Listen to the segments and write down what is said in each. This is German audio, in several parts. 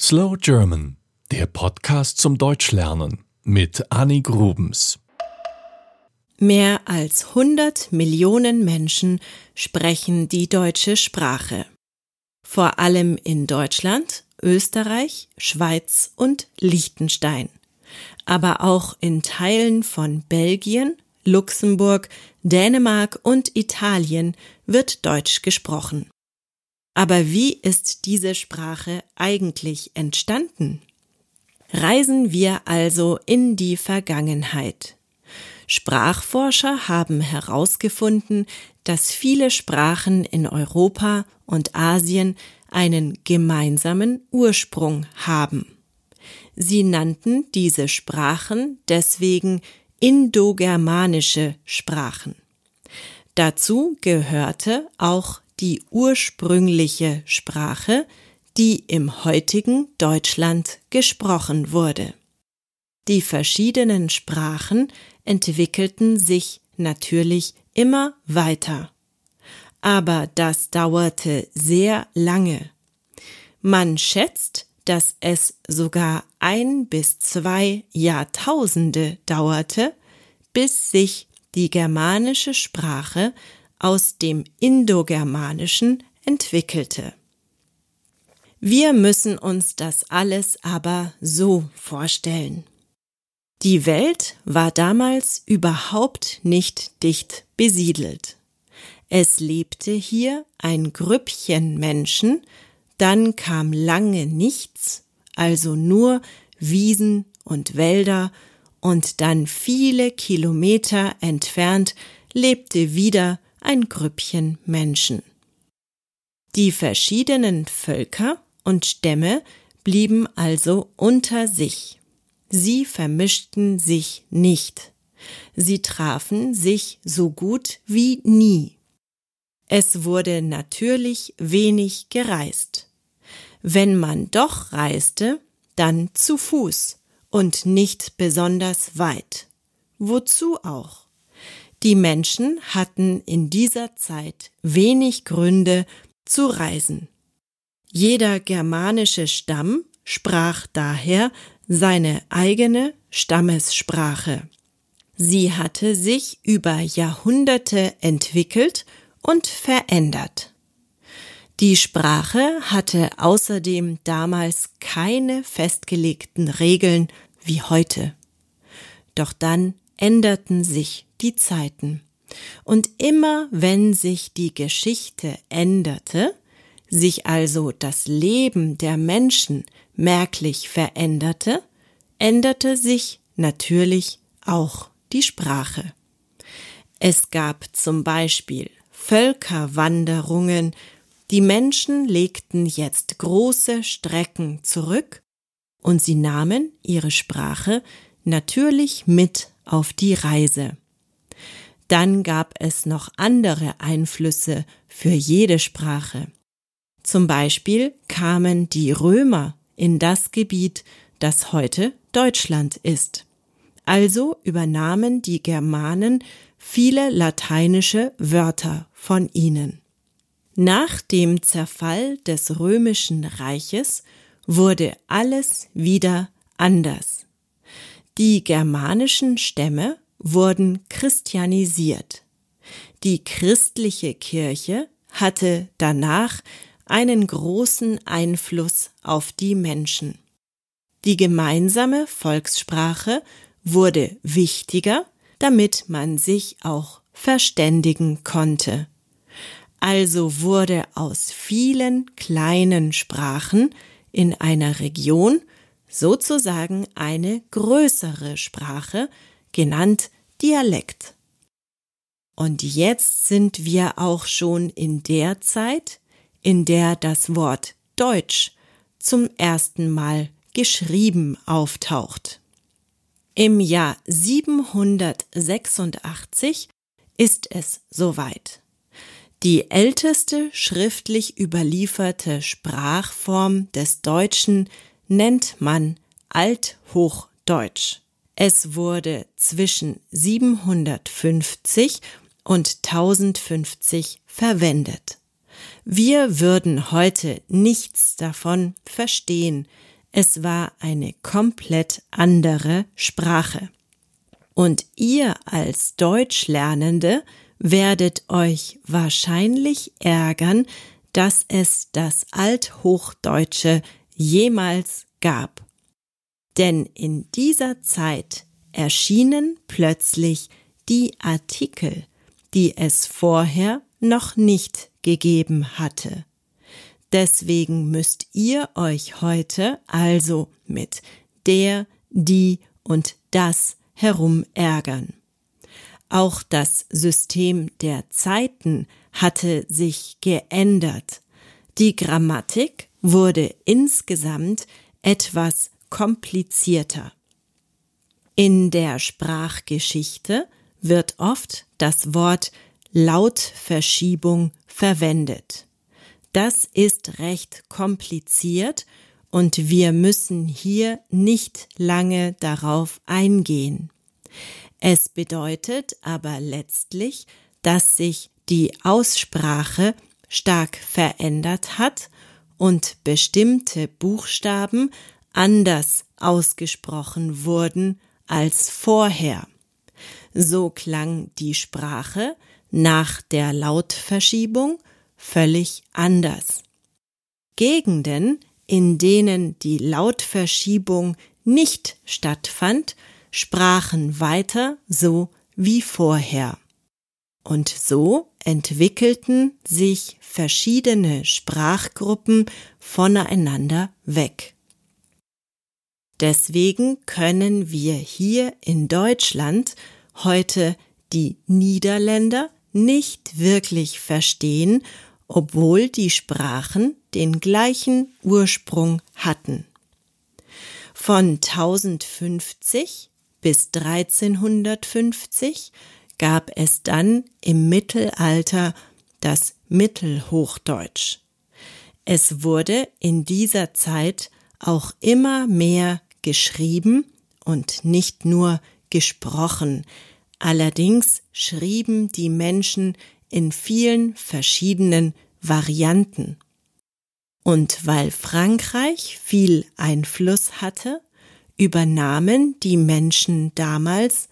Slow German, der Podcast zum Deutschlernen mit Annie Grubens. Mehr als 100 Millionen Menschen sprechen die deutsche Sprache. Vor allem in Deutschland, Österreich, Schweiz und Liechtenstein. Aber auch in Teilen von Belgien, Luxemburg, Dänemark und Italien wird Deutsch gesprochen. Aber wie ist diese Sprache eigentlich entstanden? Reisen wir also in die Vergangenheit. Sprachforscher haben herausgefunden, dass viele Sprachen in Europa und Asien einen gemeinsamen Ursprung haben. Sie nannten diese Sprachen deswegen indogermanische Sprachen. Dazu gehörte auch die ursprüngliche Sprache, die im heutigen Deutschland gesprochen wurde. Die verschiedenen Sprachen entwickelten sich natürlich immer weiter. Aber das dauerte sehr lange. Man schätzt, dass es sogar ein bis zwei Jahrtausende dauerte, bis sich die germanische Sprache aus dem Indogermanischen entwickelte. Wir müssen uns das alles aber so vorstellen. Die Welt war damals überhaupt nicht dicht besiedelt. Es lebte hier ein Grüppchen Menschen, dann kam lange nichts, also nur Wiesen und Wälder, und dann viele Kilometer entfernt lebte wieder ein Grüppchen Menschen. Die verschiedenen Völker und Stämme blieben also unter sich. Sie vermischten sich nicht. Sie trafen sich so gut wie nie. Es wurde natürlich wenig gereist. Wenn man doch reiste, dann zu Fuß und nicht besonders weit. Wozu auch? Die Menschen hatten in dieser Zeit wenig Gründe zu reisen. Jeder germanische Stamm sprach daher seine eigene Stammessprache. Sie hatte sich über Jahrhunderte entwickelt und verändert. Die Sprache hatte außerdem damals keine festgelegten Regeln wie heute. Doch dann änderten sich die Zeiten. Und immer wenn sich die Geschichte änderte, sich also das Leben der Menschen merklich veränderte, änderte sich natürlich auch die Sprache. Es gab zum Beispiel Völkerwanderungen, die Menschen legten jetzt große Strecken zurück und sie nahmen ihre Sprache natürlich mit auf die Reise. Dann gab es noch andere Einflüsse für jede Sprache. Zum Beispiel kamen die Römer in das Gebiet, das heute Deutschland ist. Also übernahmen die Germanen viele lateinische Wörter von ihnen. Nach dem Zerfall des römischen Reiches wurde alles wieder anders. Die germanischen Stämme wurden christianisiert. Die christliche Kirche hatte danach einen großen Einfluss auf die Menschen. Die gemeinsame Volkssprache wurde wichtiger, damit man sich auch verständigen konnte. Also wurde aus vielen kleinen Sprachen in einer Region sozusagen eine größere Sprache, genannt Dialekt. Und jetzt sind wir auch schon in der Zeit, in der das Wort Deutsch zum ersten Mal geschrieben auftaucht. Im Jahr 786 ist es soweit. Die älteste schriftlich überlieferte Sprachform des Deutschen nennt man Althochdeutsch. Es wurde zwischen 750 und 1050 verwendet. Wir würden heute nichts davon verstehen. Es war eine komplett andere Sprache. Und ihr als Deutschlernende werdet euch wahrscheinlich ärgern, dass es das Althochdeutsche jemals gab. Denn in dieser Zeit erschienen plötzlich die Artikel, die es vorher noch nicht gegeben hatte. Deswegen müsst ihr euch heute also mit der, die und das herumärgern. Auch das System der Zeiten hatte sich geändert. Die Grammatik wurde insgesamt etwas komplizierter. In der Sprachgeschichte wird oft das Wort Lautverschiebung verwendet. Das ist recht kompliziert und wir müssen hier nicht lange darauf eingehen. Es bedeutet aber letztlich, dass sich die Aussprache stark verändert hat und bestimmte Buchstaben anders ausgesprochen wurden als vorher. So klang die Sprache nach der Lautverschiebung völlig anders. Gegenden, in denen die Lautverschiebung nicht stattfand, sprachen weiter so wie vorher. Und so entwickelten sich verschiedene Sprachgruppen voneinander weg. Deswegen können wir hier in Deutschland heute die Niederländer nicht wirklich verstehen, obwohl die Sprachen den gleichen Ursprung hatten. Von 1050 bis 1350 gab es dann im Mittelalter das Mittelhochdeutsch. Es wurde in dieser Zeit auch immer mehr geschrieben und nicht nur gesprochen, Allerdings schrieben die Menschen in vielen verschiedenen Varianten. Und weil Frankreich viel Einfluss hatte, übernahmen die Menschen damals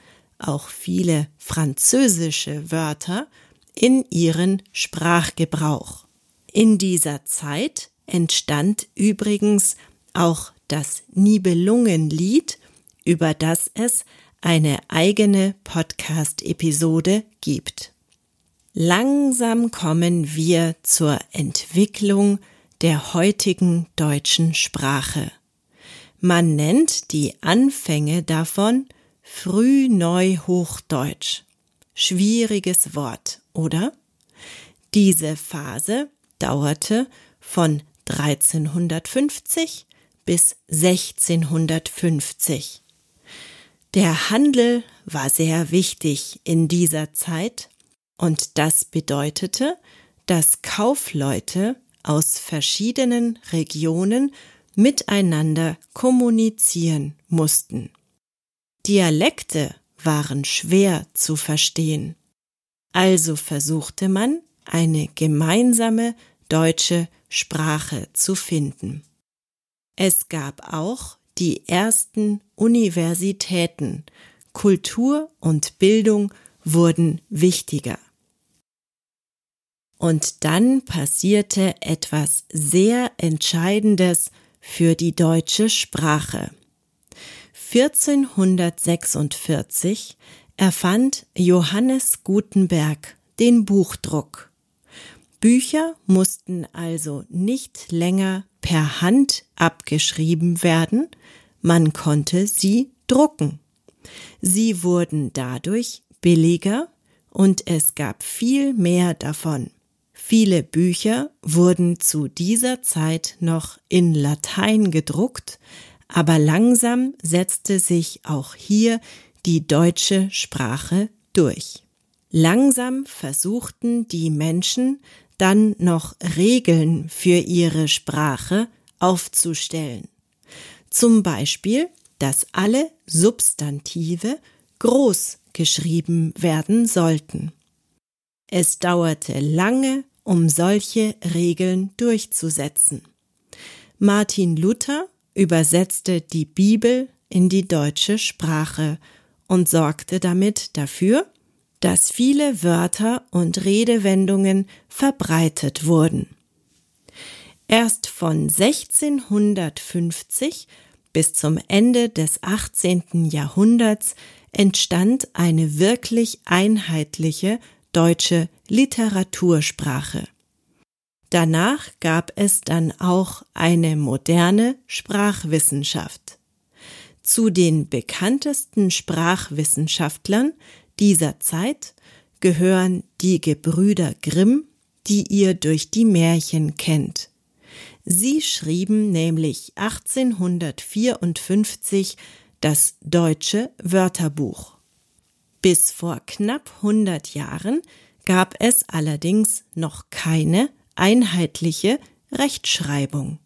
auch viele französische Wörter in ihren Sprachgebrauch. In dieser Zeit entstand übrigens auch das Nibelungenlied, über das es eine eigene Podcast-Episode gibt. Langsam kommen wir zur Entwicklung der heutigen deutschen Sprache. Man nennt die Anfänge davon Frühneuhochdeutsch. Schwieriges Wort, oder? Diese Phase dauerte von 1350 bis 1650. Der Handel war sehr wichtig in dieser Zeit und das bedeutete, dass Kaufleute aus verschiedenen Regionen miteinander kommunizieren mussten. Dialekte waren schwer zu verstehen, also versuchte man, eine gemeinsame deutsche Sprache zu finden. Es gab auch die ersten Universitäten, Kultur und Bildung wurden wichtiger. Und dann passierte etwas sehr Entscheidendes für die deutsche Sprache. 1446 erfand Johannes Gutenberg den Buchdruck. Bücher mussten also nicht länger per Hand abgeschrieben werden, man konnte sie drucken. Sie wurden dadurch billiger und es gab viel mehr davon. Viele Bücher wurden zu dieser Zeit noch in Latein gedruckt, aber langsam setzte sich auch hier die deutsche Sprache durch. Langsam versuchten die Menschen dann noch Regeln für ihre Sprache aufzustellen. Zum Beispiel, dass alle Substantive groß geschrieben werden sollten. Es dauerte lange um solche Regeln durchzusetzen. Martin Luther übersetzte die Bibel in die deutsche Sprache und sorgte damit dafür, dass viele Wörter und Redewendungen verbreitet wurden. Erst von 1650 bis zum Ende des 18. Jahrhunderts entstand eine wirklich einheitliche deutsche Literatursprache. Danach gab es dann auch eine moderne Sprachwissenschaft. Zu den bekanntesten Sprachwissenschaftlern dieser Zeit gehören die Gebrüder Grimm, die ihr durch die Märchen kennt. Sie schrieben nämlich 1854 das deutsche Wörterbuch. Bis vor knapp 100 Jahren gab es allerdings noch keine einheitliche Rechtschreibung.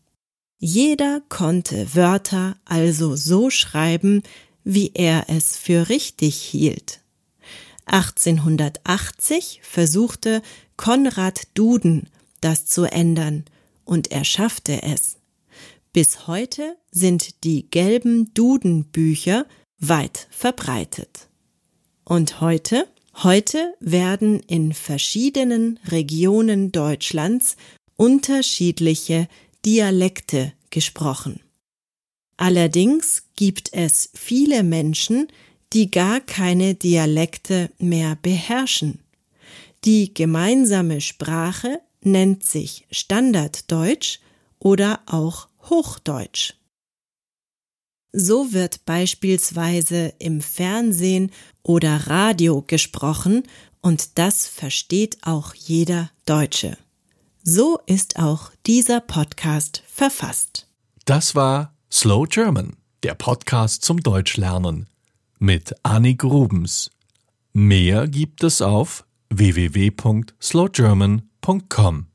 Jeder konnte Wörter also so schreiben, wie er es für richtig hielt. 1880 versuchte Konrad Duden das zu ändern und er schaffte es. Bis heute sind die gelben Dudenbücher weit verbreitet. Und heute? Heute werden in verschiedenen Regionen Deutschlands unterschiedliche Dialekte gesprochen. Allerdings gibt es viele Menschen, die gar keine Dialekte mehr beherrschen. Die gemeinsame Sprache nennt sich Standarddeutsch oder auch Hochdeutsch. So wird beispielsweise im Fernsehen oder Radio gesprochen und das versteht auch jeder Deutsche. So ist auch dieser Podcast verfasst. Das war Slow German, der Podcast zum Deutschlernen mit Annik Grubens. Mehr gibt es auf www.slowgerman.com.